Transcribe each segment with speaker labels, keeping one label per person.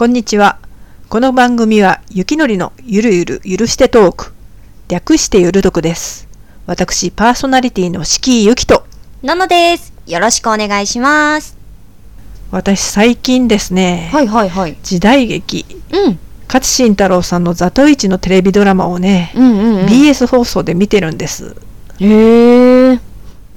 Speaker 1: こんにちは。この番組は、雪のりのゆるゆるゆるしてトーク。略してゆるどくです。私、パーソナリティの敷居ゆきと、
Speaker 2: ののです。よろしくお願いします。
Speaker 1: 私最近ですね、
Speaker 2: はいはいはい。
Speaker 1: 時代劇、
Speaker 2: うん。
Speaker 1: 勝新太郎さんのザトイチのテレビドラマをね、
Speaker 2: うんうん、うん。
Speaker 1: BS 放送で見てるんです。
Speaker 2: へえ。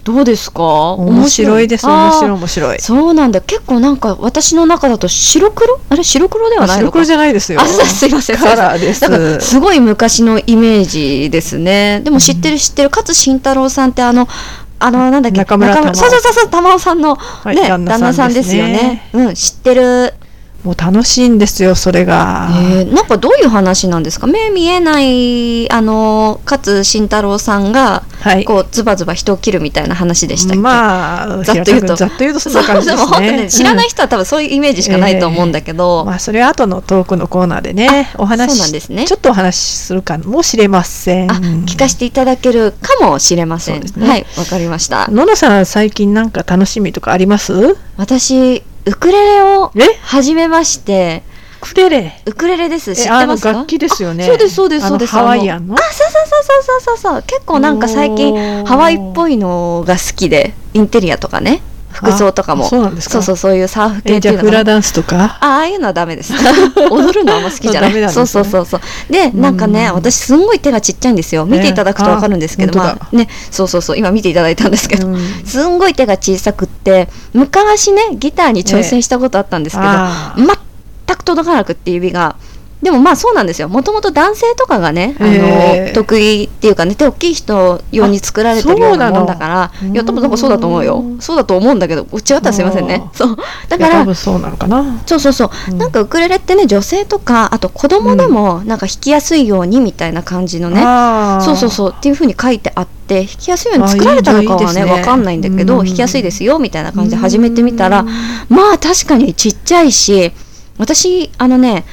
Speaker 2: どうですか？
Speaker 1: 面白いです、面白い
Speaker 2: い。
Speaker 1: 面白い。
Speaker 2: そうなんだ。結構なんか私の中だと白黒？あれ白黒ではないのか？
Speaker 1: 白黒じゃないですよ。
Speaker 2: あ、すいません。
Speaker 1: カラーです
Speaker 2: だからすごい昔のイメージですね。でも知ってる知ってる。勝新太郎さんってあの、あの、なんだっけ？
Speaker 1: 中村
Speaker 2: そうそうそうそう、玉緒さんの、
Speaker 1: い
Speaker 2: ね、
Speaker 1: 旦那さん
Speaker 2: 旦那さんですよ
Speaker 1: ね
Speaker 2: ね。うん、知ってる。
Speaker 1: もう楽しいんですよ、それが。
Speaker 2: えー、なんかどういう話なんですか？目見えないあの勝慎太郎さんが
Speaker 1: はい。
Speaker 2: こうズバズバ人を切るみたいな話でしたっけ、
Speaker 1: まあ、
Speaker 2: ざっと言うと。
Speaker 1: ざっと言うとそんな感じですね。
Speaker 2: ね知らない人は多分そういうイメージしかないと思うんだけど、
Speaker 1: まあ、それは後のトークのコーナーでね、お話
Speaker 2: そうなんですね。
Speaker 1: ちょっとお話しするかもしれません。
Speaker 2: あ聞かせていただけるかもしれません、
Speaker 1: ね。
Speaker 2: はいわかりました。
Speaker 1: ののさん、最近なんか楽しみとかあります？
Speaker 2: 私ウクレレを
Speaker 1: え？
Speaker 2: 始めまして。
Speaker 1: クレレ？
Speaker 2: ウクレレです。知
Speaker 1: え
Speaker 2: ってます？か
Speaker 1: あの楽器ですよね。
Speaker 2: あそうですそうですそうです。
Speaker 1: ハワイアンの？
Speaker 2: あ。そうそうそうそうそうそう結構なんか最近ハワイっぽいのが好きでインテリアとかね服装とかも。
Speaker 1: あそうなんですか？
Speaker 2: そうそうそういうサーフ系っていうの
Speaker 1: フラダンスとか？
Speaker 2: あああいうのはダメです。踊るのあんま好きじゃない。そうそうそうそう。でなんかね
Speaker 1: うん。
Speaker 2: 私すんごい手がちっちゃいんですよ。見ていただくとわかるんですけど、
Speaker 1: えーあ
Speaker 2: まあね。そうそうそう。今見ていただいたんですけど、
Speaker 1: うん。
Speaker 2: すんごい手が小さくって昔ねギターに挑戦したことあったんですけど、全く届かなくって指が。でもまあそうなんですよ。もともと男性とかがね、あの得意っていうかね手大きい人用に作られてるようなもんだからいや多分なんかそうだと思うよ。
Speaker 1: うん
Speaker 2: そうだと思うんだけど違ったらすいませんね。
Speaker 1: あ
Speaker 2: そう。だから
Speaker 1: 分そうなのかな。
Speaker 2: そうそうそう、
Speaker 1: うん。
Speaker 2: なんかウクレレってね女性とかあと子供でもなんか弾きやすいようにみたいな感じのね、そうそうそうっていう風に書いてあって弾きやすいように作られたのかはね
Speaker 1: あいいじゃんいいですね
Speaker 2: わかんないんだけど
Speaker 1: うん。
Speaker 2: 弾きやすいですよみたいな感じで始めてみたら
Speaker 1: うん
Speaker 2: まあ確かにちっちゃいし私あのね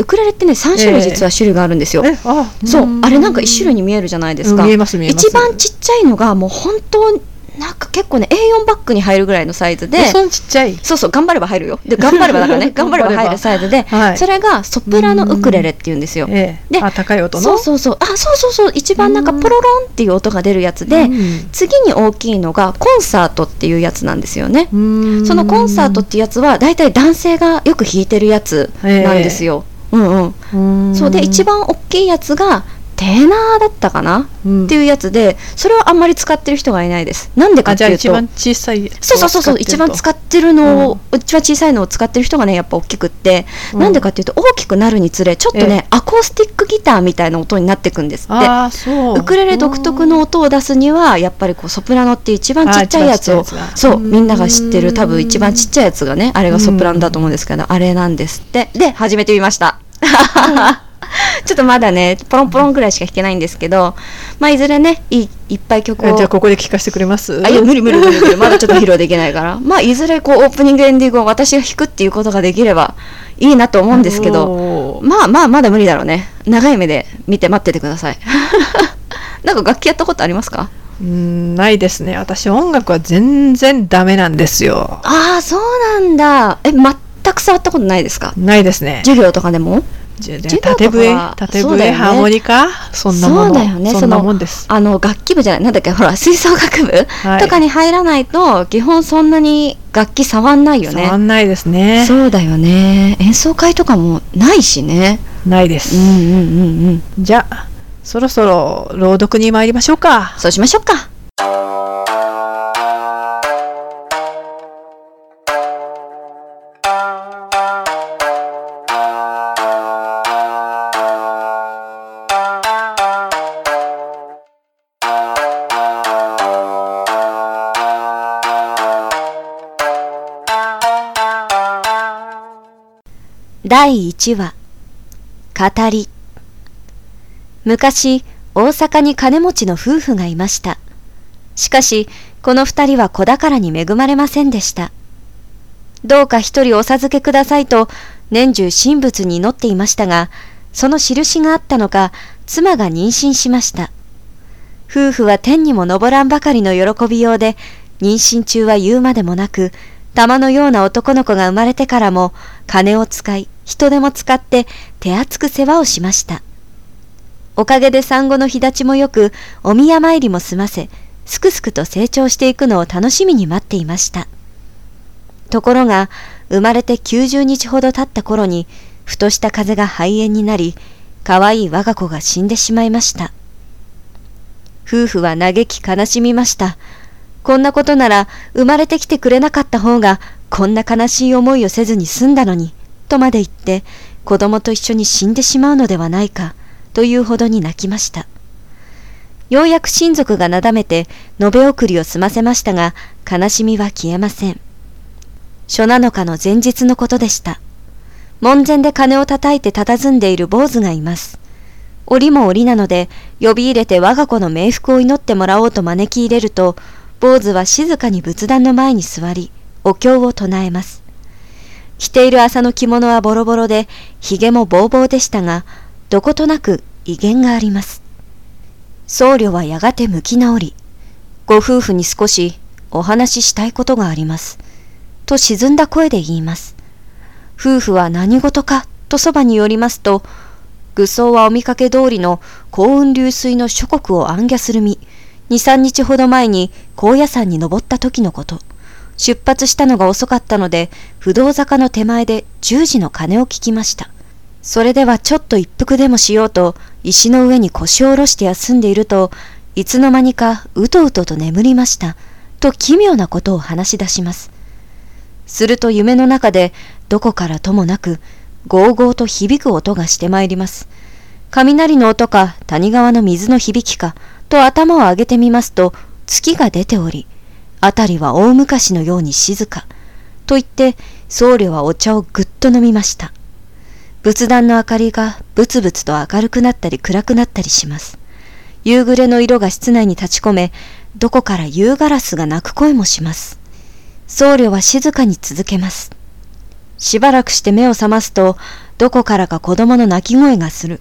Speaker 2: ウクレレってね3種類実は種類があるんですよ、
Speaker 1: えあ
Speaker 2: そうあれなんか1種類に見えるじゃないですか、
Speaker 1: うん見えます見えます。
Speaker 2: 一番ちっちゃいのがもう本当なんか結構ね A4 バッグに入るぐらいのサイズで
Speaker 1: えそんちっちゃい？
Speaker 2: そうそう頑張れば入るよ。で頑張ればだからね 頑張れば。入るサイズで、
Speaker 1: はい。
Speaker 2: それがソプラノウクレレっていうんですよ、で
Speaker 1: ええあ高い音の？
Speaker 2: そうそうそう。あそうそうそう。一番なんかポロロンっていう音が出るやつで、
Speaker 1: うん。
Speaker 2: 次に大きいのがコンサートっていうやつなんですよね、
Speaker 1: うん。
Speaker 2: そのコンサートっていうやつは大体男性がよく弾いてるやつなんですよ、うんうん
Speaker 1: うん。
Speaker 2: そうで一番大きいやつがテナーだったかな、
Speaker 1: うん。
Speaker 2: っていうやつでそれはあんまり使ってる人がいないです。なんでか
Speaker 1: あ
Speaker 2: っていうと。
Speaker 1: じゃあ一番小さい
Speaker 2: そうそうそうそう一番使
Speaker 1: っ
Speaker 2: ってるのを、一番小さいのを使ってる人がねやっぱ大きくって、
Speaker 1: うん。
Speaker 2: なんでかっていうと大きくなるにつれちょっとね、アコースティックギターみたいな音になっていくんですって。ウクレレ独特の音を出すにはやっぱりこうソプラノって一番ちっちゃいやつをそう
Speaker 1: うん。
Speaker 2: みんなが知ってる多分一番ちっちゃいやつがねあれがソプラノだと思うんですけどあれなんですって。で始めてみました ちょっとまだねポロンポロンぐらいしか弾けないんですけどまあいずれねいいっぱい曲を
Speaker 1: えじゃあここで聞かせてくれます？
Speaker 2: あいや無理無理無理無理。まだちょっと披露できないから。まあいずれこうオープニングエンディングを私が弾くっていうことができればいいなと思うんですけどまあまあまだ無理だろうね。長い目で見て待っててください。なんか楽器やったことありますか？
Speaker 1: うんないですね。私音楽は全然ダメなんですよ。
Speaker 2: ああそうなんだ。え全く触ったことないですか？
Speaker 1: ないですね。
Speaker 2: 授業とかでも？
Speaker 1: じゃ縦笛
Speaker 2: は
Speaker 1: 縦
Speaker 2: そうだよね。
Speaker 1: 笛ハーモニカ？そんなもの。
Speaker 2: そうだよね。
Speaker 1: そんなもんです。
Speaker 2: あの楽器部じゃない。なんだっけほら吹奏楽部、
Speaker 1: はい。
Speaker 2: とかに入らないと基本そんなに楽器触んないよね。
Speaker 1: 触んないですね。
Speaker 2: そうだよね。演奏会とかもないしね。
Speaker 1: ないです、
Speaker 2: うんうんうんうん。
Speaker 1: じゃあそろそろ朗読に参りましょうか。
Speaker 2: そうしましょうか第1話。語り。昔大阪に金持ちの夫婦がいました。しかしこの二人は子宝に恵まれませんでした。どうか一人お授けくださいと年中神仏に祈っていましたがその印があったのか妻が妊娠しました。夫婦は天にも昇らんばかりの喜びようで妊娠中は言うまでもなく玉のような男の子が生まれてからも金を使い人手も使って手厚く世話をしました。おかげで産後の日立ちもよくお宮参りも済ませ、すくすくと成長していくのを楽しみに待っていました。ところが、生まれて90日ほど経った頃に、ふとした風が肺炎になり、可愛い我が子が死んでしまいました。夫婦は嘆き悲しみました。こんなことなら生まれてきてくれなかった方がこんな悲しい思いをせずに済んだのに、とまで言って子供と一緒に死んでしまうのではないか、というほどに泣きました。ようやく親族がなだめて延べ送りを済ませましたが、悲しみは消えません。初七日の前日のことでした。門前で鐘を叩いて佇んでいる坊主がいます。檻も檻なので、呼び入れて我が子の冥福を祈ってもらおうと招き入れると、坊主は静かに仏壇の前に座り、お経を唱えます。着ている朝の着物はボロボロで、髭もぼうぼうでしたが、どことなく威厳があります。僧侶はやがて向き直り、ご夫婦に少しお話ししたいことがあります。と沈んだ声で言います。夫婦は何事かとそばに寄りますと、愚僧はお見かけ通りの幸運流水の諸国を暗夜する身、二三日ほど前に高野山に登った時のこと。出発したのが遅かったので、不動坂の手前で十時の鐘を聞きました。それではちょっと一服でもしようと、石の上に腰を下ろして休んでいると、いつの間にかうとうとと眠りました。と奇妙なことを話し出します。すると夢の中でどこからともなく、ゴーゴーと響く音がしてまいります。雷の音か谷川の水の響きか、と頭を上げてみますと、月が出ており、辺りは大昔のように静か。と言って、僧侶はお茶をぐっと飲みました。仏壇の明かりがブツブツと明るくなったり暗くなったりします。夕暮れの色が室内に立ち込め、どこから夕ガラスが鳴く声もします。僧侶は静かに続けます。しばらくして目を覚ますと、どこからか子供の泣き声がする。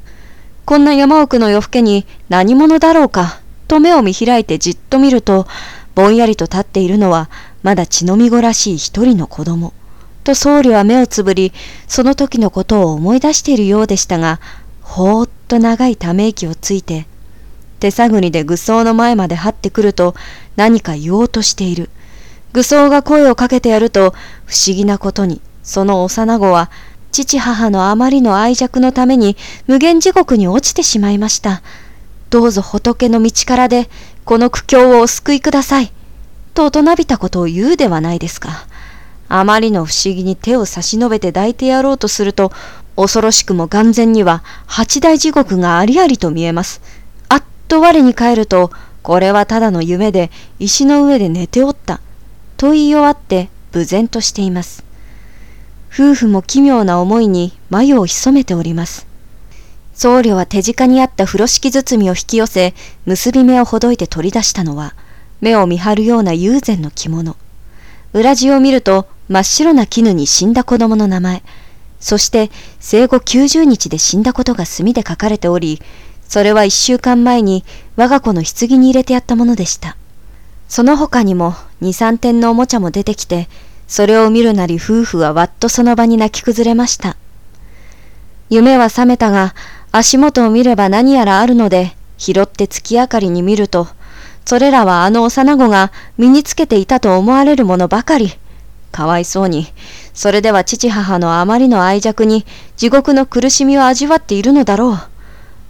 Speaker 2: こんな山奥の夜更けに何者だろうか、と目を見開いてじっと見ると、ぼんやりと立っているのは、まだ血のみごらしい一人の子供。と僧侶は目をつぶり、その時のことを思い出しているようでしたが、ほーっと長いため息をついて、手探りで愚僧の前まで張ってくると、何か言おうとしている。愚僧が声をかけてやると、不思議なことに、その幼子は、父母のあまりの愛着のために無限地獄に落ちてしまいました。どうぞ仏の道からで、この苦境をお救いください。と大人びたことを言うではないですか。あまりの不思議に手を差し伸べて抱いてやろうとすると、恐ろしくも眼前には八大地獄がありありと見えます。あっと我に返ると、これはただの夢で石の上で寝ておった。と言い終わって無然としています。夫婦も奇妙な思いに眉を潜めております。僧侶は手近にあった風呂敷包みを引き寄せ、結び目をほどいて取り出したのは、目を見張るような友禅の着物。裏地を見ると、真っ白な絹に死んだ子供の名前、そして生後90日で死んだことが墨で書かれており、それは一週間前に我が子の棺に入れてやったものでした。その他にも二三点のおもちゃも出てきて、それを見るなり夫婦はわっとその場に泣き崩れました。夢は覚めたが、足元を見れば何やらあるので、拾って月明かりに見ると、それらはあの幼子が身につけていたと思われるものばかり。かわいそうに、それでは父母のあまりの愛着に地獄の苦しみを味わっているのだろう。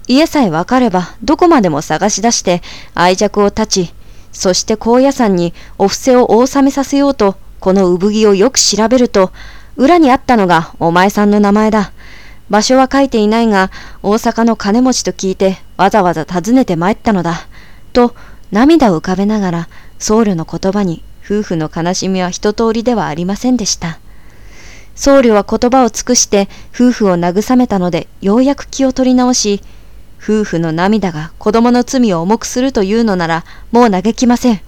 Speaker 2: 家さえわかればどこまでも探し出して愛着を断ち、そして高野山にお布施をお納めさせようとこの産着をよく調べると、裏にあったのがお前さんの名前だ。場所は書いていないが、大阪の金持ちと聞いてわざわざ訪ねて参ったのだ。と、涙を浮かべながら、僧侶の言葉に夫婦の悲しみは一通りではありませんでした。僧侶は言葉を尽くして夫婦を慰めたので、ようやく気を取り直し、夫婦の涙が子供の罪を重くするというのなら、もう嘆きません。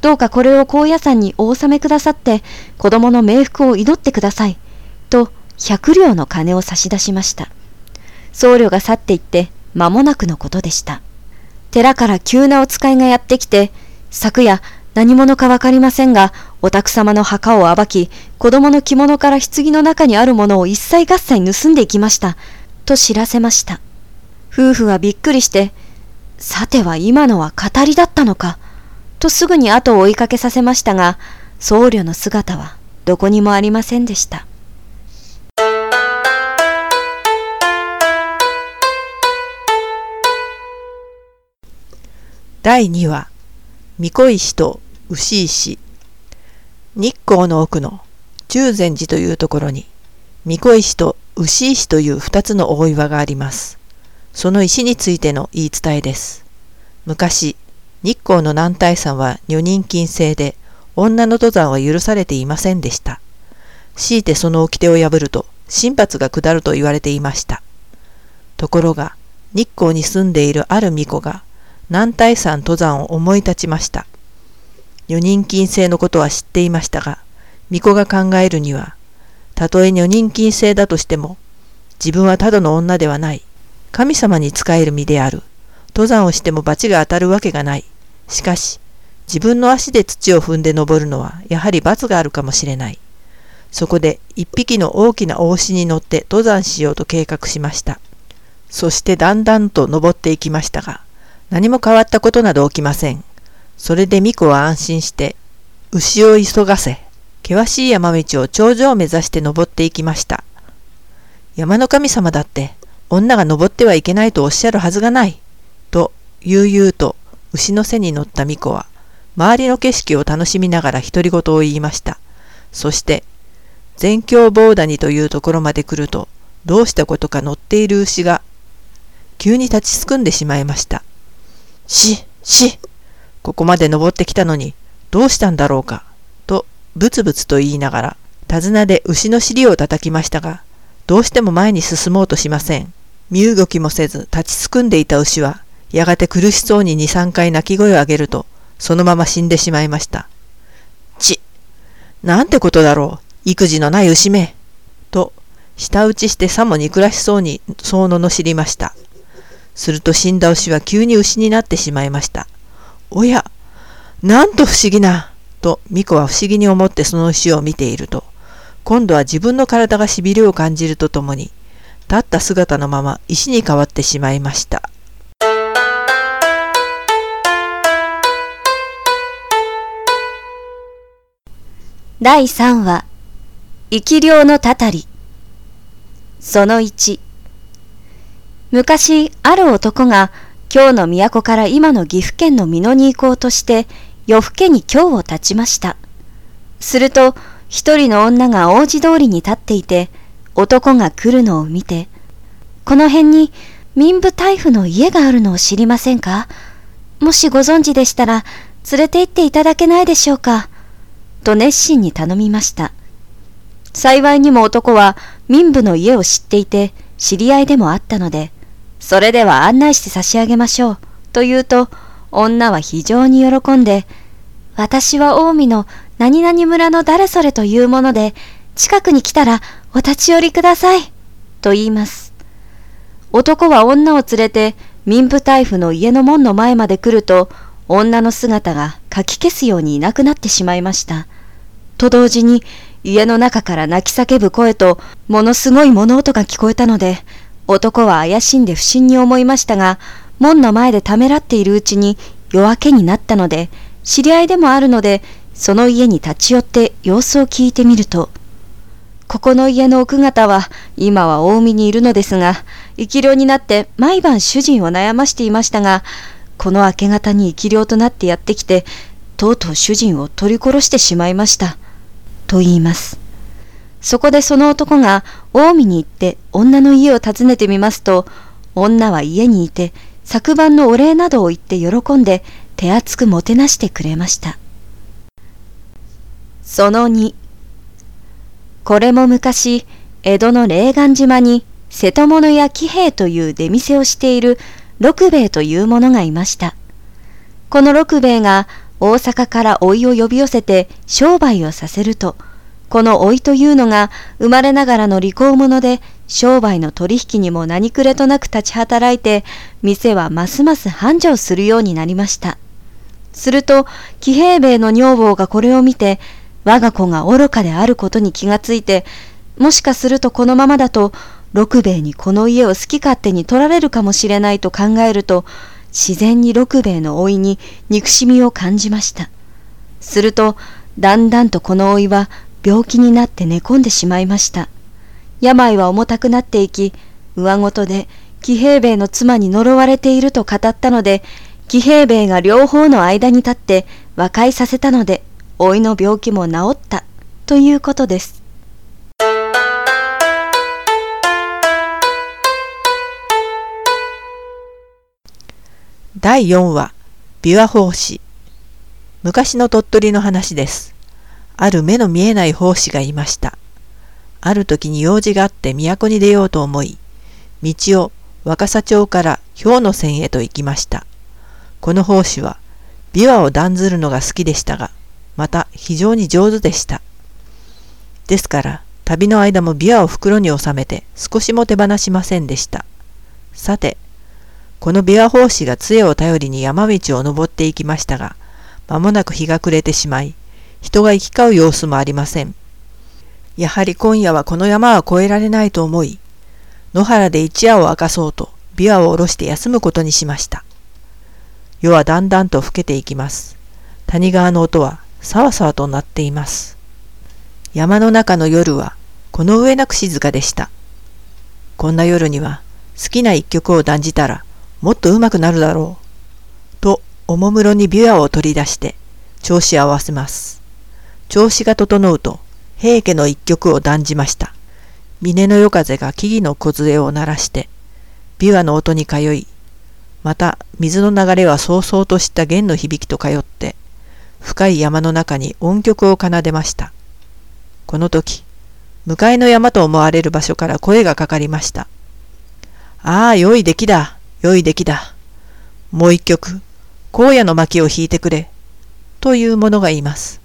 Speaker 2: どうかこれを高野山にお納めくださって、子供の冥福を祈ってください。と、百両の金を差し出しました。僧侶が去っていって、間もなくのことでした。寺から急なお使いがやってきて、昨夜何者かわかりませんが、お宅様の墓を暴き、子供の着物から棺の中にあるものを一切合切盗んでいきました。と知らせました。夫婦はびっくりして、さては今のは語りだったのか、とすぐに後を追いかけさせましたが、僧侶の姿はどこにもありませんでした。
Speaker 1: 第2話、巫女石と牛石。日光の奥の中禅寺というところに、巫女石と牛石という二つの大岩があります。その石についての言い伝えです。昔、日光の南大山は女人禁制で、女の登山は許されていませんでした。強いてその掟を破ると、神罰が下ると言われていました。ところが、日光に住んでいるある巫女が、南大山登山を思い立ちました。女人禁制のことは知っていましたが、巫女が考えるには、たとえ女人禁制だとしても、自分はただの女ではない。神様に仕える身である。登山をしても罰が当たるわけがない。しかし、自分の足で土を踏んで登るのは、やはり罰があるかもしれない。そこで一匹の大きな大牛に乗って登山しようと計画しました。そしてだんだんと登っていきましたが、何も変わったことなど起きません。それで巫女は安心して、牛を急がせ、険しい山道を頂上を目指して登っていきました。山の神様だって、女が登ってはいけないとおっしゃるはずがない。悠々と牛の背に乗った巫女は、周りの景色を楽しみながら独り言を言いました。そして、全境棒谷というところまで来ると、どうしたことか乗っている牛が、急に立ちすくんでしまいました。し、し、ここまで登ってきたのに、どうしたんだろうか、と、ブツブツと言いながら、手綱で牛の尻を叩きましたが、どうしても前に進もうとしません。身動きもせず立ちすくんでいた牛は、やがて苦しそうに2、3回鳴き声を上げると、そのまま死んでしまいました。ち、なんてことだろう、育児のない牛め。と、舌打ちしてさも憎らしそうにそう罵りました。すると死んだ牛は急に牛になってしまいました。おや、なんと不思議な、と巫女は不思議に思ってその牛を見ていると、今度は自分の体がしびれを感じるとともに、立った姿のまま石に変わってしまいました。
Speaker 2: 第3話、生き量のたたり。その1。昔、ある男が京の都から今の岐阜県の美濃に行こうとして、夜更けに京を立ちました。すると、一人の女が王子通りに立っていて、男が来るのを見て、この辺に民部大夫の家があるのを知りませんか？もしご存知でしたら、連れて行っていただけないでしょうか？と熱心に頼みました。幸いにも男は民部の家を知っていて、知り合いでもあったので、それでは案内して差し上げましょう。と言うと、女は非常に喜んで、私は近江の何々村の誰それというもので、近くに来たらお立ち寄りください。と言います。男は女を連れて民部大夫の家の門の前まで来ると、女の姿がかき消すようにいなくなってしまいました。と同時に、家の中から泣き叫ぶ声と、ものすごい物音が聞こえたので、男は怪しんで不審に思いましたが、門の前でためらっているうちに夜明けになったので、知り合いでもあるので、その家に立ち寄って様子を聞いてみると、ここの家の奥方は今は近江にいるのですが、生き量になって毎晩主人を悩ましていましたが、この明け方に生き量となってやってきて、とうとう主人を取り殺してしまいました。と言います。そこでその男が近江に行って女の家を訪ねてみますと、女は家にいて昨晩のお礼などを言って喜んで手厚くもてなしてくれました。その2これも昔、江戸の霊岩島に瀬戸物や喜兵衛という出店をしている六兵衛という者がいました。この六兵衛が大阪から老いを呼び寄せて商売をさせると、この老いというのが生まれながらの利口者で商売の取引にも何くれとなく立ち働いて店はますます繁盛するようになりました。すると、騎兵兵衛の女房がこれを見て、我が子が愚かであることに気がついて、もしかするとこのままだと、六兵衛にこの家を好き勝手に取られるかもしれないと考えると、自然に六兵衛の老いに憎しみを感じました。すると、だんだんとこの老いは病気になって寝込んでしまいました。病は重たくなっていき、上ごとで紀平兵衛の妻に呪われていると語ったので、紀平兵衛が両方の間に立って和解させたので、老いの病気も治ったということです。
Speaker 1: 第4話、琵琶法師。昔の鳥取の話です。ある目の見えない法師がいました。ある時に用事があって都に出ようと思い、道を若狭町から氷の線へと行きました。この法師は琵琶を断ずるのが好きでしたが、また非常に上手でした。ですから、旅の間も琵琶を袋に収めて少しも手放しませんでした。さて、この琵琶法師が杖を頼りに山道を登っていきましたが、間もなく日が暮れてしまい、人が行き交う様子もありません。やはり今夜はこの山は越えられないと思い、野原で一夜を明かそうと、琵琶を下ろして休むことにしました。夜はだんだんと更けていきます。谷川の音はさわさわと鳴っています。山の中の夜はこの上なく静かでした。こんな夜には好きな一曲を断じたらもっと上手くなるだろう。と、おもむろに琵琶を取り出して、調子を合わせます。調子が整うと、平家の一曲を断じました。峰の夜風が木々の梢を鳴らして、琵琶の音に通い、また水の流れはそうそうとした弦の響きと通って、深い山の中に音曲を奏でました。この時、向かいの山と思われる場所から声がかかりました。ああ、良い出来だ。良い出来だ。もう一曲、荒野の巻を弾いてくれ。というものがいます。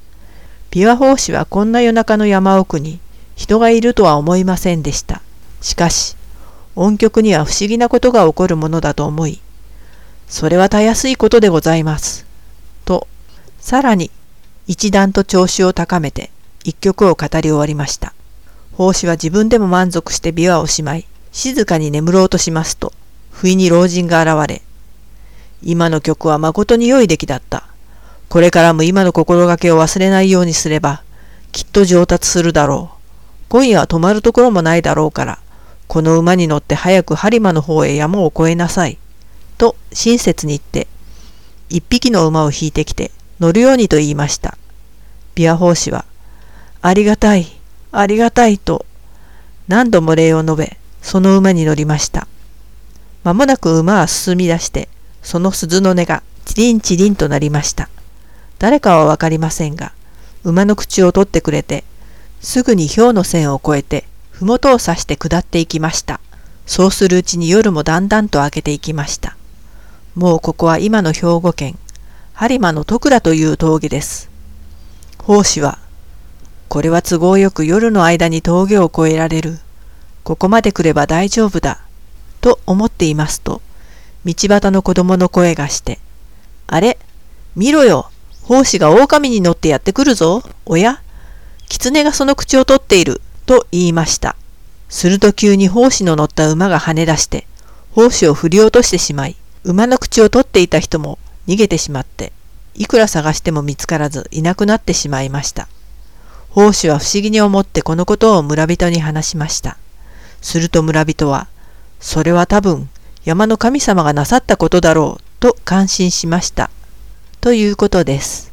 Speaker 1: 琵琶法師はこんな夜中の山奥に人がいるとは思いませんでした。しかし、音曲には不思議なことが起こるものだと思い、それはたやすいことでございます。と、さらに一段と調子を高めて一曲を語り終わりました。法師は自分でも満足して琵琶をしまい、静かに眠ろうとしますと、不意に老人が現れ、今の曲は誠に良い出来だった。これからも今の心がけを忘れないようにすれば、きっと上達するだろう。今夜は泊まるところもないだろうから、この馬に乗って早く播磨の方へ山を越えなさい。と親切に言って、一匹の馬を引いてきて乗るようにと言いました。琵琶法師は、ありがたい、ありがたいと何度も礼を述べ、その馬に乗りました。まもなく馬は進み出して、その鈴の音がチリンチリンとなりました。誰かはわかりませんが、馬の口を取ってくれて、すぐに氷の線を越えて、麓を刺して下っていきました。そうするうちに夜もだんだんと明けていきました。もうここは今の兵庫県、播磨の徳良という峠です。法師は、これは都合よく夜の間に峠を越えられる。ここまで来れば大丈夫だ。と思っていますと、道端の子供の声がして、あれ見ろよ奉仕が狼に乗ってやってくるぞおや狐がその口を取っていると言いました。すると急に奉仕の乗った馬が跳ね出して、奉仕を振り落としてしまい、馬の口を取っていた人も逃げてしまって、いくら探しても見つからずいなくなってしまいました。奉仕は不思議に思ってこのことを村人に話しました。すると村人は、それは多分山の神様がなさったことだろうと感心しました。ということです。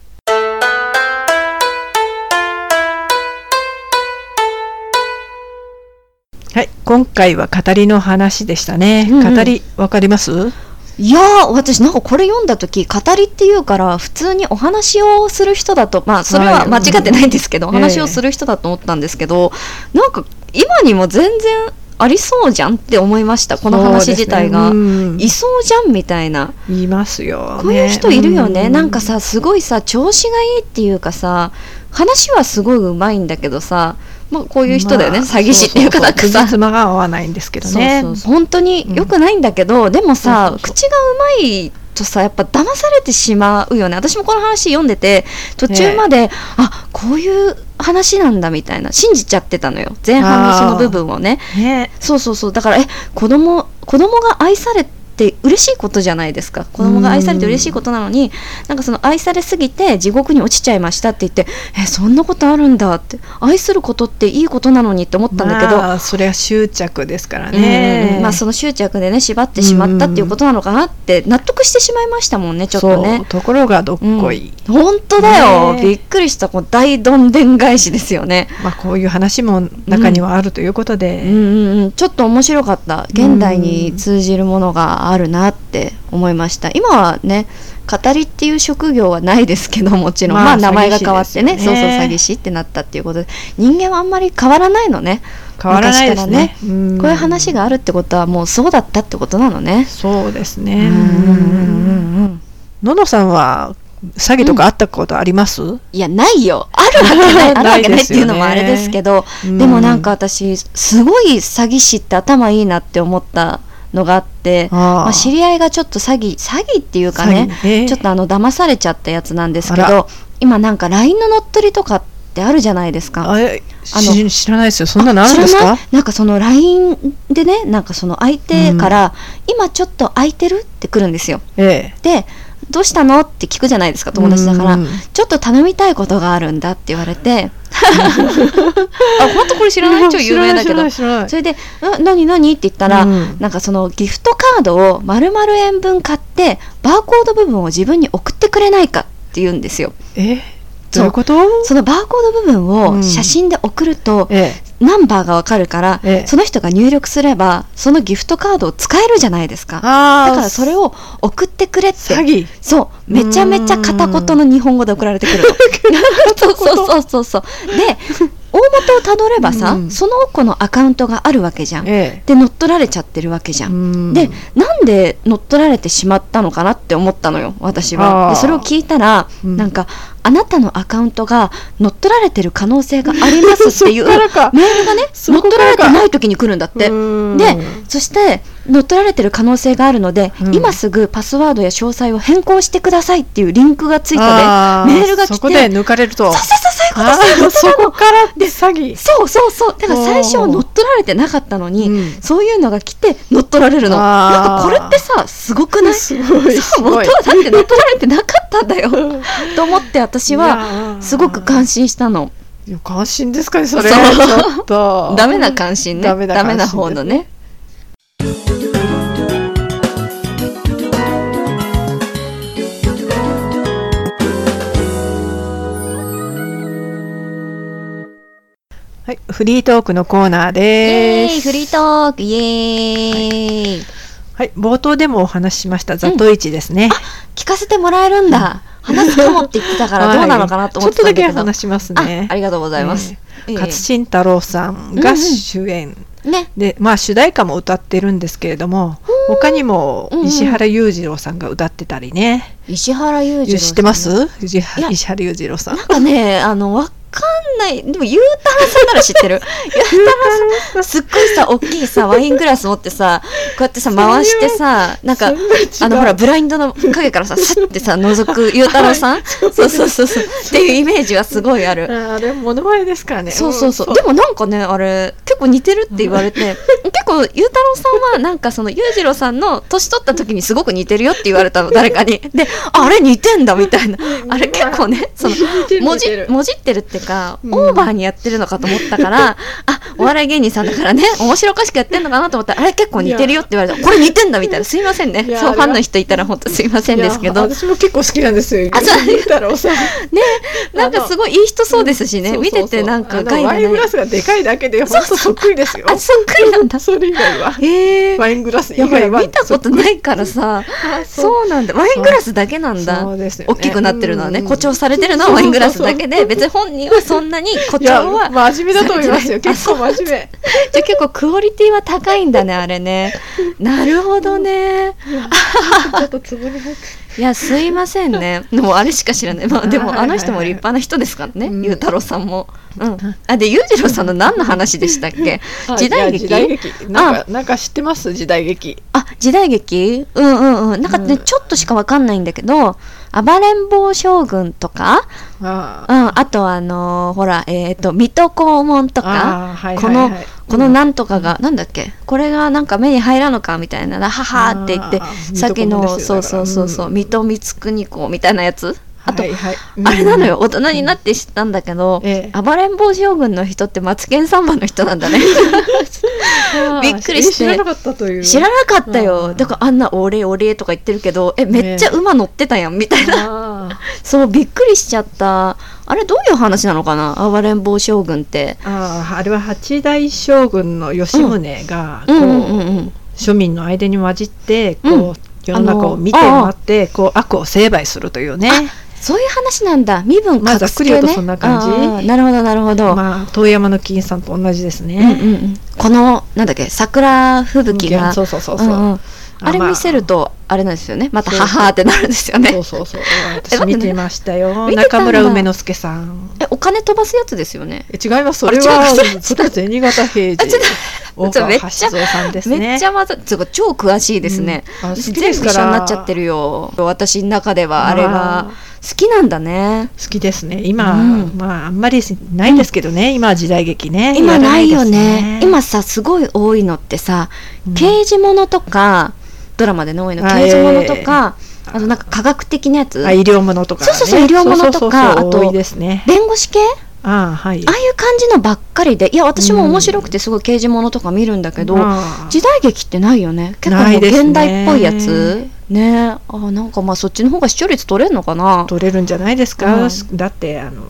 Speaker 1: はい、今回は語りの話でしたね。うん、語りわかります？
Speaker 2: いや私なんかこれ読んだ時語りっていうから普通にお話をする人だとまあそれは間違ってないんですけど、はい、お話をする人だと思ったんですけど、えー、なんか今にも全然ありそうじゃんって思いましたこの話自体が、ね。うん、いそうじゃんみたいな。
Speaker 1: いますよ、
Speaker 2: ね、こういう人いるよね、うん、なんかさすごいさ調子がいいっていうかさ話はすごいうまいんだけどさまあ、こういう人だよね、まあ、詐欺師っていうかなんか
Speaker 1: さ。妻が合わないんですけどね。
Speaker 2: 本当によくないんだけど、うん、でもさ、口がうまいとさやっぱ騙されてしまうよね。私もこの話読んでて途中まで、あこういう話なんだみたいな信じちゃってたのよ。前半のその部分をね。
Speaker 1: ね。
Speaker 2: そうそうそう。だからえ子供子供が愛されて嬉しいことじゃないですか。子供が愛されて嬉しいことなのになんかその愛されすぎて地獄に落ちちゃいましたって言ってえそんなことあるんだって。愛することっていいことなのにって思ったんだけど、
Speaker 1: まあ、それは執着ですから
Speaker 2: う
Speaker 1: ね。
Speaker 2: んまあ、その執着でね縛ってしまったっていうことなのかなって納得してしまいましたもんねちょっと
Speaker 1: そ
Speaker 2: ね
Speaker 1: う。ところがどっこい。
Speaker 2: 本当だよ、
Speaker 1: ね。
Speaker 2: びっくりしたこう大どんでん返しですよね。
Speaker 1: まあ、こういう話も中にはあるということで。
Speaker 2: うんうんうん、ちょっと面白かった。現代に通じるものがあるなって思いました。今はね語りっていう職業はないですけどもちろん、
Speaker 1: まあ
Speaker 2: まあ、名前が変わってね
Speaker 1: ね
Speaker 2: そうそう詐欺師ってなったっていうこと。で人間はあんまり変わらないのね。
Speaker 1: 変わらないですね。
Speaker 2: ね。こういう話があるってことはもうそうだったってことなのね。
Speaker 1: そうですね。
Speaker 2: うん。うんうんうん
Speaker 1: ののさんは詐欺とかあったことあります、
Speaker 2: いやないよ。あるわけないあるわけないっていうのもあれ
Speaker 1: です
Speaker 2: けど
Speaker 1: うん
Speaker 2: でもなんか私すごい詐欺師って頭いいなって思ったのがあって
Speaker 1: あ
Speaker 2: まあ、知り合いがちょっと詐欺詐欺っていうかね
Speaker 1: 詐欺。ね
Speaker 2: ちょっとあの騙されちゃったやつなんですけど今なんか LINE の乗っ取りとかってあるじゃないですか。
Speaker 1: あ
Speaker 2: の
Speaker 1: 知知らないですよ。そんなのあるんですか？
Speaker 2: なんかその LINE でねなんかその相手から、今ちょっと空いてる？って来るんですよ。
Speaker 1: え。
Speaker 2: でどうしたの？って聞くじゃないですか友達だから、
Speaker 1: うん。
Speaker 2: ちょっと頼みたいことがあるんだって言われて あ本当これ知
Speaker 1: え。
Speaker 2: らない超有名だけど。それで「な何何?」って言ったら、
Speaker 1: うん。
Speaker 2: なんかそのギフトカードを丸々円分買ってバーコード部分を自分に送ってくれないかって言うんですよ。
Speaker 1: え？どういうこと？
Speaker 2: そのバーコード部分
Speaker 1: うん。
Speaker 2: を写真で送ると、
Speaker 1: え
Speaker 2: ナンバーがわかるから、
Speaker 1: ええ
Speaker 2: その人が入力すればそのギフトカードを使えるじゃないです
Speaker 1: え。
Speaker 2: か。だからそれを送ってくれって。そうめちゃめちゃ片言の日本語で送られてくるの。そうそうそうそうそうで大元をたどればさ、
Speaker 1: うん
Speaker 2: その子のアカウントがあるわけじゃん。
Speaker 1: え
Speaker 2: で乗っ取られちゃってるわけじゃ
Speaker 1: え。
Speaker 2: ん。
Speaker 1: うん
Speaker 2: でなんで乗っ取られてしまったのかなって思ったのよ私は。でそれを聞いたら、
Speaker 1: うん
Speaker 2: なんかあなたのアカウントが乗っ取られてる可能性がありますっていうメールがね
Speaker 1: そ
Speaker 2: 乗っ取られてない時に来るんだって。
Speaker 1: うん
Speaker 2: でそして乗っ取られてる可能性があるので、
Speaker 1: うん。
Speaker 2: 今すぐパスワードや詳細を変更してくださいっていうリンクがつい
Speaker 1: あ
Speaker 2: たでメールが来て
Speaker 1: そこで抜かれると。
Speaker 2: そうそうそうこ
Speaker 1: からで詐欺。
Speaker 2: そうそうそう。だから最初
Speaker 1: おー
Speaker 2: 乗っ取られてなかったのに、
Speaker 1: うん。
Speaker 2: そういうのが来て乗っ取られるの。なんかこれってさすごくない？
Speaker 1: すごい。すご。
Speaker 2: はいだって乗っ取られてなかったんだよ。と思って私は
Speaker 1: は
Speaker 2: すごく感心したの。
Speaker 1: 関心ですかねそれ。ちょっと。
Speaker 2: ダメな関心ね。
Speaker 1: ダメな
Speaker 2: 方のね
Speaker 1: はい、フリートークのコーナー
Speaker 2: イ
Speaker 1: です。
Speaker 2: エーイフリートークイエーイ。
Speaker 1: はい、冒頭でもお話ししましたザトイチですね。
Speaker 2: 聞かせてもらえるんだ。話すかもって言ってたから どうなのかなと思ってたんだけど、
Speaker 1: はいちょっとだけ話しますね。
Speaker 2: あありがとうございます、ええ。
Speaker 1: 勝新太郎さんが主演、
Speaker 2: ね。
Speaker 1: でまあ主題歌も歌ってるんですけれども他にも
Speaker 2: うんうん。
Speaker 1: 石原裕次郎さんが歌ってたりね、
Speaker 2: 石原裕次郎さん
Speaker 1: 知ってます？石原裕次郎さん。
Speaker 2: なんかね、あの、わかんない。でも、ゆうたろうさんなら知ってる。ゆうたろうさん、すっごいさ、大きいさ、ワイングラス持ってさ、こうやってさ、回してさ、なんか、あの、ほら、ブラインドの影からさ、スッてさ、覗くゆうたろうさん そうそうそうそう。っていうイメージはすごいある。
Speaker 1: ああれモノマネですからね
Speaker 2: そうそうそう。でもなんかね、あれ、結構似てるって言われて、結構、ゆうたろうさんは、なんかその、ゆうじろうさんの年取った時にすごく似てるよって言われたの、誰かに。で、ああれ似てんだみたいな。あれ結構ね、その、もじ、もじってるっていうか、
Speaker 1: うん。
Speaker 2: オーバーにやってるのかと思ったから、あ、お笑い芸人さんだからね、面白おかしくやってんのかなと思ったら、あれ結構似てるよって言われた。これ似てんだみたいな。すいませんね。そう、ファンの人いたら本当すいませんですけど。
Speaker 1: 私も結構好きなんですよ
Speaker 2: あそう。
Speaker 1: 裕太郎さん。
Speaker 2: ね、なんかすごいいい人そうですしね。見ててなんか害がない
Speaker 1: ワイング。ラスがでかいだけで本当そっくりですよ。
Speaker 2: あ、そっくりなんだ。
Speaker 1: それ以外は。
Speaker 2: へえ。
Speaker 1: ワイングラス以外は。
Speaker 2: 見たことないからさ。
Speaker 1: あ
Speaker 2: そう。なんだ。ワイングラスだけなんだ。大きくなってるのはね
Speaker 1: うん。
Speaker 2: 誇張されてるのはワイングラスだけで別に本人はそんなに誇張は
Speaker 1: 真面目だと思いますよ。結構真面目。
Speaker 2: じゃあ結構クオリティは高いんだねあれね。なるほどね。
Speaker 1: ちょっとつぼに入って。
Speaker 2: いやすいませんね。でもあれしか知らない。まあでもあの人も立派な人ですからね
Speaker 1: うん。
Speaker 2: ゆうたろうさんも。うん。あ、で、裕次郎さんの何の話でしたっけ？時代劇？
Speaker 1: 時代劇。なんかなんか知ってます？時代劇。
Speaker 2: あ、時代劇？うんうんうん。なんかね、
Speaker 1: うん。
Speaker 2: ちょっとしかわかんないんだけど、暴れん坊将軍とか、
Speaker 1: あ
Speaker 2: うん、あとあのーほら、えっ、と、水戸黄門とか、
Speaker 1: はい
Speaker 2: この
Speaker 1: はいはい。
Speaker 2: このなんとかが、なんだっけ？これがなんか目に入らんのかみたいな、ははーって言ってさっきの、そうそうそうそう、
Speaker 1: うん。
Speaker 2: 水戸光圀公みたいなやつ？あと、
Speaker 1: はいはい。
Speaker 2: あれなのよ、大人になって知ったんだけど、
Speaker 1: ええ。
Speaker 2: 暴れん坊将軍の人ってマツケンサンバの人なんだね。びっくりして。
Speaker 1: え知らなかったという。
Speaker 2: 知らなかったよ。
Speaker 1: うん。
Speaker 2: だからあんなお礼お礼とか言ってるけど、え、めっちゃ馬乗ってたやん、みたいな。
Speaker 1: あ
Speaker 2: そう、びっくりしちゃった。あれどういう話なのかな？暴れん坊将軍って。
Speaker 1: ーあーあれは八代将軍の吉宗がこう、
Speaker 2: うんうんうんうん。
Speaker 1: 庶民の間に混じってこう、
Speaker 2: うん。
Speaker 1: 世の中を見て回ってこう悪を成敗するというね
Speaker 2: そういう話なんだ。身分
Speaker 1: まあ。ざっくり言うとそんな感じ
Speaker 2: なるほど、なるほど。
Speaker 1: まあ遠山の金さんと同じです
Speaker 2: うんうん
Speaker 1: ね。
Speaker 2: うん、この、なんだっけ、桜吹雪が。
Speaker 1: そうそうそうそう。
Speaker 2: うんうんあれ
Speaker 1: まあ
Speaker 2: 見せると、あれなんですよね。また、
Speaker 1: そう
Speaker 2: ははーってなるんですよね
Speaker 1: そう。そうそう。
Speaker 2: え
Speaker 1: 私見てましたよ。
Speaker 2: 見てたんだ
Speaker 1: 中村梅之助さん。
Speaker 2: え、お金飛ばすやつですよね。
Speaker 1: え違います。そ
Speaker 2: あれ
Speaker 1: れは
Speaker 2: それ
Speaker 1: は銭形平次。大川
Speaker 2: めっちゃ
Speaker 1: 橋蔵さんですね。
Speaker 2: めっちゃまず、つうか超詳しいですね。
Speaker 1: うん
Speaker 2: 私全部一緒になっちゃってるよ。私の中ではあれ
Speaker 1: あ
Speaker 2: が好きなんだね。
Speaker 1: 好きですね。今、
Speaker 2: うん
Speaker 1: まああんまりないですけどね。今は時代劇ね。
Speaker 2: 今ないよ
Speaker 1: やらです
Speaker 2: ね。今さ、すごい多いのってさ、
Speaker 1: うん
Speaker 2: 刑事ものとか、ドラマでね多いの、
Speaker 1: あ
Speaker 2: 刑事ものとか、
Speaker 1: ええ
Speaker 2: あとなんか科学的なやつ、
Speaker 1: あ医療ものとか、ね。
Speaker 2: そうそうそう医療ものとかあと
Speaker 1: ね。
Speaker 2: 弁護士系？
Speaker 1: ああはい
Speaker 2: あ。あいう感じのばっかりで、いや、私も面白くてすごい刑事ものとか見るんだけど、
Speaker 1: ああ
Speaker 2: 時代劇ってないよね。結構現代っぽいやつ。ねあなんかまあそっちの方が視聴率取れるのかな。
Speaker 1: 取れるんじゃないですか、
Speaker 2: うん
Speaker 1: だってあの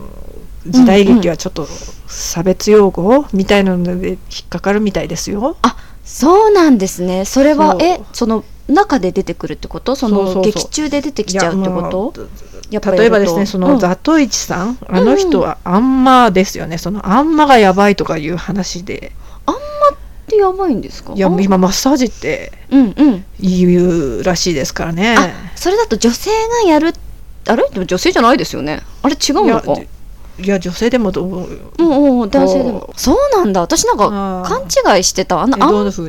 Speaker 1: 時代劇はちょっと差別用語？みたいなので引っかかるみたいですよ。
Speaker 2: あそうなんですね。それはえその中で出てくるってこと？その劇中で出てきちゃうってこ
Speaker 1: い
Speaker 2: と
Speaker 1: 例えばですねその、
Speaker 2: うん。
Speaker 1: ザトイチさんあの人はあんまですよね。そのあんまがやばいとかいう話で。
Speaker 2: あんまってやばいんですか？
Speaker 1: いや今マッサージって
Speaker 2: うんうん。
Speaker 1: 言うらしいですからね。
Speaker 2: あそれだと女性がやるあれ？でも女性じゃないですよね。あれ違うのか？
Speaker 1: いや女性でもどう。
Speaker 2: うんうんうん男性でも。
Speaker 1: こ。
Speaker 2: そうなんだ。私なんか勘違いしてた。あの
Speaker 1: え
Speaker 2: あんあんまって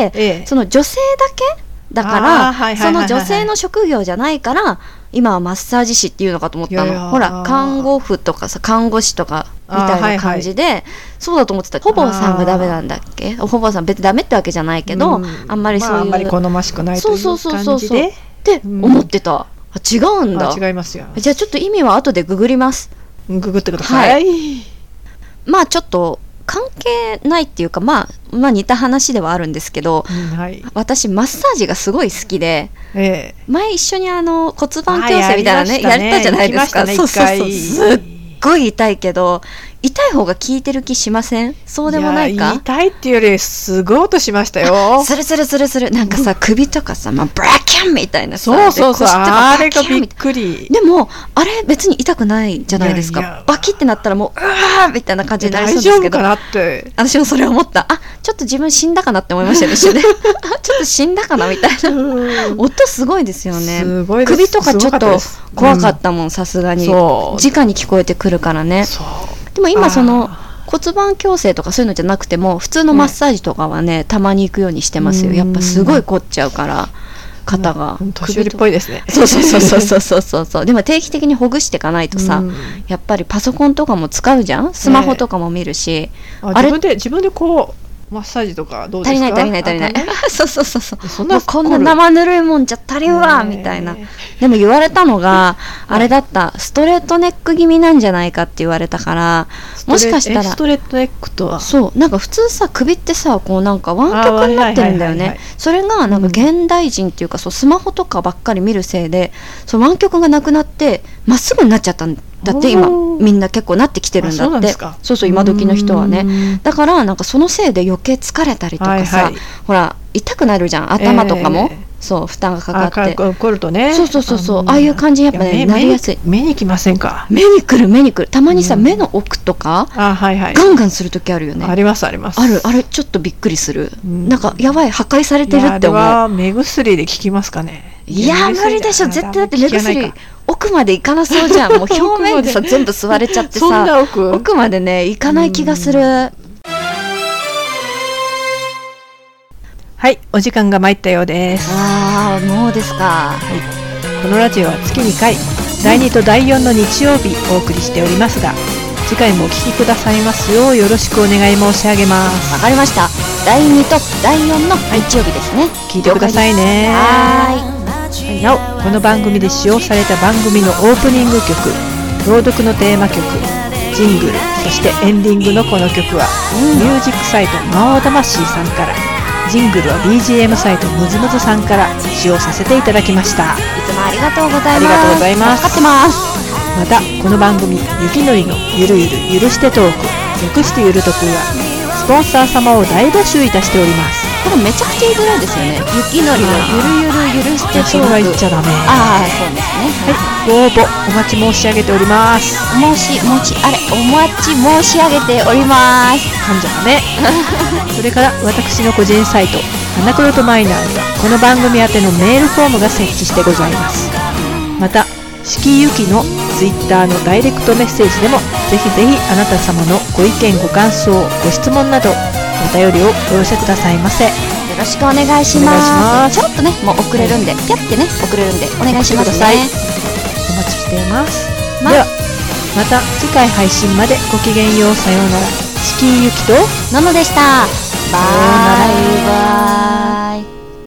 Speaker 1: ええ
Speaker 2: その女性だけだから、
Speaker 1: はいはいはいはい
Speaker 2: その女性の職業じゃないから、今はマッサージ師っていうのかと思ったの。ほら、看護婦とかさ、看護師とかみたいな
Speaker 1: あーはいはい
Speaker 2: 感じで、そうだと思ってた。ほぼさんがダメなんだっけ？ほぼさん別にダメってわけじゃないけど、
Speaker 1: うん
Speaker 2: あんまりそういう。
Speaker 1: あ、あんまり好ましくないと
Speaker 2: そう
Speaker 1: い
Speaker 2: そうそうそう
Speaker 1: う感じで
Speaker 2: って思ってた。あ違うんだ。
Speaker 1: あ違いますよ。
Speaker 2: じゃあちょっと意味は後でググります。
Speaker 1: ググってください。
Speaker 2: まあちょっと関係ないっていうか、まあ、まあ似た話ではあるんですけど、
Speaker 1: うんはい。
Speaker 2: 私マッサージがすごい好きで、
Speaker 1: ええ
Speaker 2: 前一緒にあの骨盤矯正みたいなね、やったじゃないですか。
Speaker 1: 行き
Speaker 2: そうそうそう。すっごい痛いけど、痛い方が効いてる気しません？そうでもない
Speaker 1: や
Speaker 2: か
Speaker 1: 痛いっていうよりすごい音しましたよ。
Speaker 2: するするするする。なんかさ、首とかさ、まあ、ブラキャンみたいなさ。
Speaker 1: そうそうそう。あれがびっくり。
Speaker 2: でも、あれ別に痛くないじゃないですか。バキってなったらもう、うわーみたいな感じになりそう
Speaker 1: 大
Speaker 2: ですけど。
Speaker 1: 丈夫かなって。
Speaker 2: 私もそれ思った。あ、ちょっと自分死んだかなって思いましたね、一瞬ね。あちょっと死んだかなみたいな。
Speaker 1: うん
Speaker 2: 音すごいですよね。
Speaker 1: すごいです
Speaker 2: 首とかちょっと怖かったもん、さすがに。直に聞こえてくるからね。
Speaker 1: そう。
Speaker 2: でも今その骨盤矯正とかそういうのじゃなくても普通のマッサージとかはね、たまに行くようにしてますよ。やっぱすごい凝っちゃうから肩が。
Speaker 1: 年寄りっぽいですね。
Speaker 2: そうそうそうそうそうそうそう。でも定期的にほぐしていかないとさ、
Speaker 1: うん、
Speaker 2: やっぱりパソコンとかも使うじゃん？スマホとかも見るし、
Speaker 1: ね、
Speaker 2: あれ
Speaker 1: 自分で自分でこうマッサージとかどうですか？
Speaker 2: 足りない足りない足りない。
Speaker 1: あ。
Speaker 2: そうそうそうそう。
Speaker 1: そんな
Speaker 2: こんな生ぬるいもんじゃ足りんわみたいな。でも言われたのが、あれだった、ストレートネック気味なんじゃないかって言われたから、もしかしたら。
Speaker 1: えス、トレートネックとは？
Speaker 2: そう、なんか普通さ、首ってさ、こうなんか湾曲になってるんだよね。それがなんか現代人っていうか、そうスマホとかばっかり見るせいで、そう湾曲がなくなって、まっすぐになっちゃったんだって、今、みんな結構なってきてるんだって。
Speaker 1: あそう。
Speaker 2: そうそう、今時の人はね。
Speaker 1: ね
Speaker 2: だからなんかそのせいで余計疲れたりとかさ、
Speaker 1: はいはい。
Speaker 2: ほら痛くなるじゃん。頭とかも、
Speaker 1: ええ
Speaker 2: そう負担がか
Speaker 1: あ
Speaker 2: かって。
Speaker 1: るとね。
Speaker 2: そうそうそうそう。
Speaker 1: の
Speaker 2: ああいう感じにやっぱねなりやすい。
Speaker 1: 目にきませんか？
Speaker 2: 目にくる目にくる。たまにさ、
Speaker 1: うん。
Speaker 2: 目の奥とか
Speaker 1: あはいはい。
Speaker 2: ガンガンする時あるよね。
Speaker 1: ありますあります。
Speaker 2: あるあれちょっとびっくりする、
Speaker 1: うん。
Speaker 2: なんかやばい破壊されてるって思う。
Speaker 1: 目薬で効きますかね
Speaker 2: いや無理でしょ絶対。だって目薬奥まで行かなそうじゃん。もう表面 でさ全部吸われちゃってさ
Speaker 1: な奥。
Speaker 2: 奥までね行かない気がする。
Speaker 1: はいお時間が参ったようです。
Speaker 2: ああもうですか。
Speaker 1: このラジオは月2回第2と第4の日曜日お送りしておりますが次回もお聞きくださいますようよろしくお願い申し上げます。
Speaker 2: わかりました。第2と第4の日曜日ですね、
Speaker 1: 聞いてくださいね。
Speaker 2: は
Speaker 1: はいなおこの番組で使用された番組のオープニング曲朗読のテーマ曲ジングルそしてエンディングのこの曲は、ミュージックサイト魔王魂さんからジングルは BGM サイトムズムズさんから使用させていただきました。
Speaker 2: い、いつもありがとうございます。
Speaker 1: ありがとうございます。
Speaker 2: ってます。
Speaker 1: またこの番組「雪のりのゆるゆるゆるしてトーク」略してゆるとくはスポンサー様を大募集いたしております
Speaker 2: これめちゃくちゃ言いづらいですよね。雪のりのゆるゆるゆるして
Speaker 1: それは言っちゃダメ。
Speaker 2: ああそうですね。
Speaker 1: はいご応募お待ち申し上げております。
Speaker 2: お申し持ちあれお待ち申し上げております。
Speaker 1: 噛んじゃったね。それから私の個人サイト「花黒とマイナー」にはこの番組宛てのメールフォームが設置してございます。また四季ゆきの Twitter のダイレクトメッセージでもぜひぜひあなた様のご意見ご感想ご質問などお便りをお寄せくださいませ。
Speaker 2: よろしくお願いしま
Speaker 1: ます。
Speaker 2: すちょっとねもう遅れるんでピャってね遅れるんでお願いしますね。
Speaker 1: お待ちしています、
Speaker 2: ま
Speaker 1: ではまた次回配信までごきげんよう。さようなら。四季ゆきと
Speaker 2: ののでした。バイ。バイ